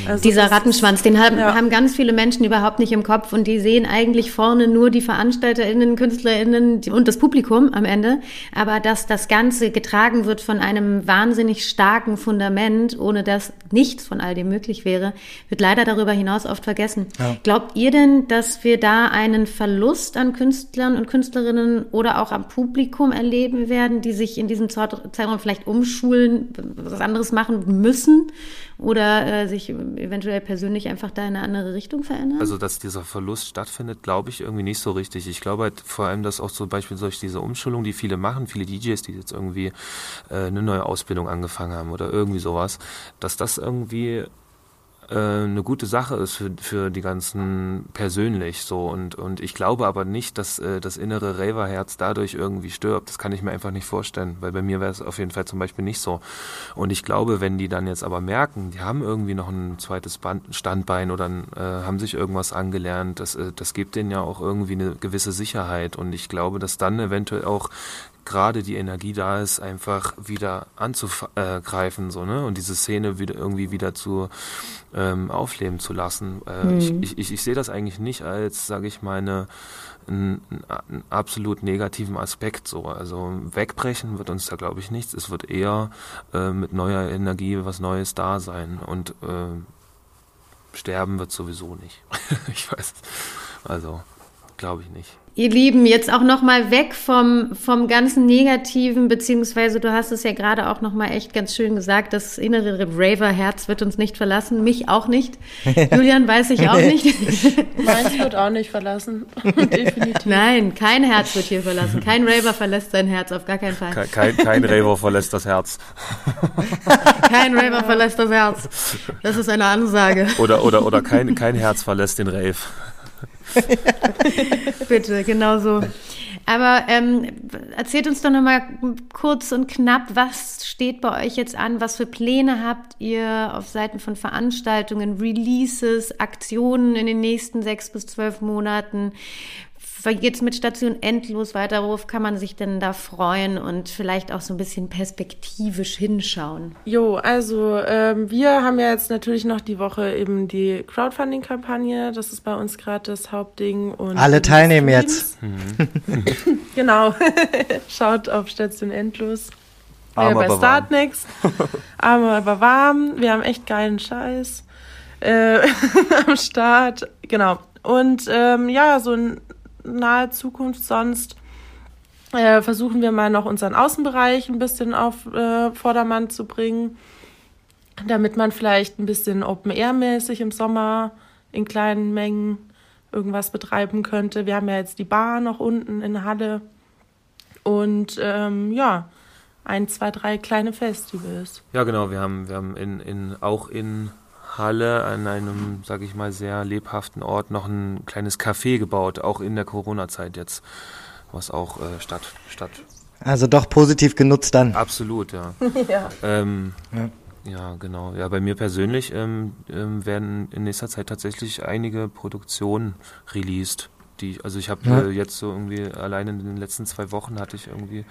S2: Also Dieser Rattenschwanz, den haben, ja. haben, ganz viele Menschen überhaupt nicht im Kopf und die sehen eigentlich vorne nur die VeranstalterInnen, KünstlerInnen und das Publikum am Ende. Aber dass das Ganze getragen wird von einem wahnsinnig starken Fundament, ohne dass nichts von all dem möglich wäre, wird leider darüber hinaus oft vergessen. Ja. Glaubt ihr denn, dass wir da einen Verlust an Künstlern und Künstlerinnen oder auch am Publikum erleben werden, die sich in diesem Zeitraum vielleicht umschulen, was anderes machen müssen? Oder äh, sich eventuell persönlich einfach da in eine andere Richtung verändern?
S3: Also, dass dieser Verlust stattfindet, glaube ich irgendwie nicht so richtig. Ich glaube halt vor allem, dass auch zum Beispiel durch diese Umschulung, die viele machen, viele DJs, die jetzt irgendwie äh, eine neue Ausbildung angefangen haben oder irgendwie sowas, dass das irgendwie äh, eine gute Sache ist für, für die ganzen persönlich so und und ich glaube aber nicht, dass äh, das innere Raver-Herz dadurch irgendwie stirbt. Das kann ich mir einfach nicht vorstellen, weil bei mir wäre es auf jeden Fall zum Beispiel nicht so. Und ich glaube, wenn die dann jetzt aber merken, die haben irgendwie noch ein zweites Band, Standbein oder äh, haben sich irgendwas angelernt, das äh, das gibt denen ja auch irgendwie eine gewisse Sicherheit und ich glaube, dass dann eventuell auch gerade die Energie da ist, einfach wieder anzugreifen, so, ne? Und diese Szene wieder irgendwie wieder zu ähm, aufleben zu lassen. Äh, mhm. ich, ich, ich sehe das eigentlich nicht als, sage ich mal, eine, einen, einen, absolut negativen Aspekt so. Also wegbrechen wird uns da, glaube ich, nichts. Es wird eher äh, mit neuer Energie was Neues da sein. Und äh, sterben wird sowieso nicht. [LAUGHS] ich weiß. Also, glaube ich nicht.
S2: Ihr Lieben, jetzt auch noch mal weg vom, vom ganzen Negativen, beziehungsweise du hast es ja gerade auch noch mal echt ganz schön gesagt, das innere Raver-Herz wird uns nicht verlassen, mich auch nicht. [LAUGHS] Julian weiß ich auch nicht. [LAUGHS]
S4: Meins wird auch nicht verlassen, [LAUGHS] definitiv.
S2: Nein, kein Herz wird hier verlassen. Kein Raver verlässt sein Herz, auf gar keinen Fall.
S3: Kein, kein Raver verlässt das Herz.
S2: kein Raver verlässt das Herz. Das ist eine Ansage.
S3: Oder, oder, oder kein, kein Herz verlässt den Rave. [LAUGHS]
S2: Bitte, genau so. Aber ähm, erzählt uns doch nochmal kurz und knapp, was steht bei euch jetzt an? Was für Pläne habt ihr auf Seiten von Veranstaltungen, Releases, Aktionen in den nächsten sechs bis zwölf Monaten? Geht es mit Station Endlos weiter? Worauf kann man sich denn da freuen und vielleicht auch so ein bisschen perspektivisch hinschauen?
S4: Jo, also ähm, wir haben ja jetzt natürlich noch die Woche eben die Crowdfunding-Kampagne. Das ist bei uns gerade das Hauptding. Und
S1: Alle teilnehmen jetzt. [LAUGHS]
S4: genau. [LAUGHS] Schaut auf Station Endlos. Arm äh, bei Startnext. [LAUGHS] Arm aber warm. Wir haben echt geilen Scheiß äh, am Start. Genau. Und ähm, ja, so ein nahe Zukunft sonst äh, versuchen wir mal noch unseren Außenbereich ein bisschen auf äh, Vordermann zu bringen, damit man vielleicht ein bisschen Open-Air-mäßig im Sommer in kleinen Mengen irgendwas betreiben könnte. Wir haben ja jetzt die Bar noch unten in Halle und ähm, ja, ein, zwei, drei kleine Festivals.
S3: Ja, genau. Wir haben, wir haben in, in, auch in Halle an einem, sage ich mal, sehr lebhaften Ort noch ein kleines Café gebaut, auch in der Corona-Zeit jetzt, was auch äh, statt, statt.
S1: Also doch positiv genutzt dann.
S3: Absolut, ja. [LAUGHS] ja. Ähm, ja. Ja, genau. Ja, bei mir persönlich ähm, ähm, werden in nächster Zeit tatsächlich einige Produktionen released. Die, also ich habe ja. äh, jetzt so irgendwie allein in den letzten zwei Wochen hatte ich irgendwie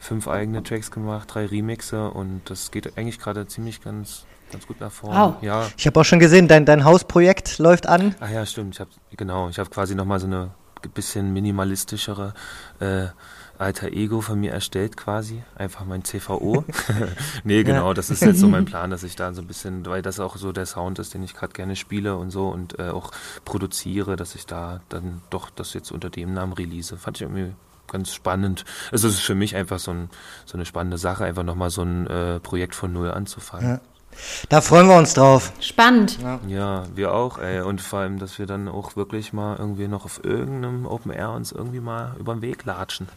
S3: fünf eigene Tracks gemacht, drei Remixe und das geht eigentlich gerade ziemlich ganz ganz gut nach vorne. Wow.
S1: Ja. Ich habe auch schon gesehen, dein, dein Hausprojekt läuft an.
S3: Ach ja, stimmt. Ich habe genau, ich habe quasi nochmal so eine bisschen minimalistischere äh, alter Ego von mir erstellt quasi, einfach mein CVO. [LAUGHS] nee, genau, ja. das ist jetzt so mein [LAUGHS] Plan, dass ich da so ein bisschen, weil das auch so der Sound ist, den ich gerade gerne spiele und so und äh, auch produziere, dass ich da dann doch das jetzt unter dem Namen release. Fand ich irgendwie ganz spannend. Also es ist für mich einfach so, ein, so eine spannende Sache, einfach nochmal so ein äh, Projekt von Null anzufangen. Ja.
S1: Da freuen wir uns drauf.
S2: Spannend.
S3: Ja. ja, wir auch, ey. Und vor allem, dass wir dann auch wirklich mal irgendwie noch auf irgendeinem Open Air uns irgendwie mal über den Weg latschen.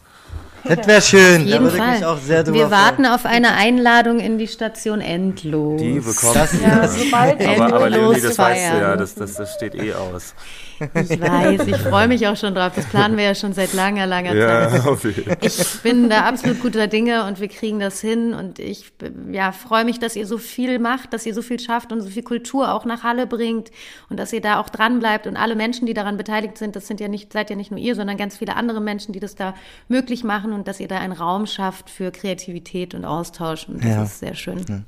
S1: Das wäre schön.
S2: Auf
S1: da
S2: jeden
S1: würde ich mich
S2: Fall.
S1: auch sehr drüber
S2: Wir warten
S1: freuen.
S2: auf eine Einladung in die Station Endlos.
S3: Die bekommt
S1: Das,
S4: Ja, sobald ich
S3: aber, aber Leonie, das
S2: Endlos
S3: weißt du ja,
S2: feiern.
S3: das, das, das steht eh aus.
S2: Ich weiß, ich freue mich auch schon drauf. Das planen wir ja schon seit langer, langer Zeit. [LAUGHS]
S3: Fall.
S2: Ich bin da absolut guter Dinge und wir kriegen das hin und ich ja, freue mich, dass ihr so viel macht, dass ihr so viel schafft und so viel Kultur auch nach Halle bringt und dass ihr da auch dran bleibt und alle Menschen, die daran beteiligt sind, das sind ja nicht, seid ja nicht nur ihr, sondern ganz viele andere Menschen, die das da möglich machen und dass ihr da einen Raum schafft für Kreativität und Austausch und das
S1: Ja.
S2: ist sehr schön.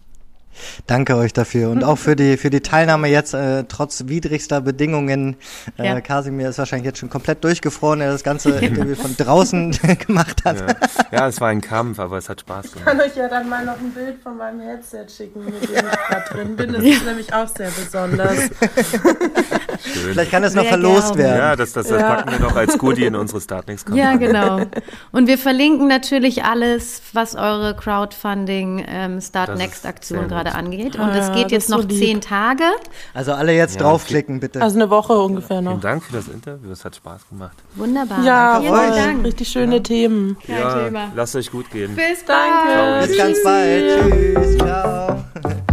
S1: Danke euch dafür und auch für die für die Teilnahme jetzt äh, trotz widrigster Bedingungen. Äh,
S2: Ja.
S1: Kasimir ist wahrscheinlich jetzt schon komplett durchgefroren, der das ganze [LAUGHS] Interview von draußen [LAUGHS] gemacht hat.
S3: Ja. ja, es war ein Kampf, aber es hat Spaß
S4: Ich
S3: gemacht.
S4: kann euch ja dann mal noch ein Bild von meinem Headset schicken, mit dem ich gerade drin bin. Das ist nämlich auch sehr besonders.
S3: Schön.
S1: Vielleicht kann das noch
S2: Sehr
S1: verlost
S2: gerne.
S1: werden.
S3: Ja, das, das, das packen wir noch als Goodie in unsere Startnext-Kampagne.
S2: Ja, genau. Und wir verlinken natürlich alles, was eure Crowdfunding ähm, Start
S3: Das
S2: gerade angeht. Und
S4: Ah,
S2: es geht jetzt
S4: so
S2: noch
S4: lieb.
S2: zehn Tage.
S1: Also alle jetzt
S3: Ja,
S1: draufklicken bitte.
S4: Also eine Woche ungefähr noch.
S3: Vielen Dank für das Interview, es hat Spaß gemacht.
S2: Wunderbar.
S4: Ja,
S2: Vielen
S1: euch.
S2: Dank.
S4: richtig schöne Themen.
S2: Kein
S3: ja,
S2: Thema.
S3: lasst euch gut gehen.
S2: Bis
S4: Danke.
S2: bald.
S1: Bis ganz bald. Tschüss.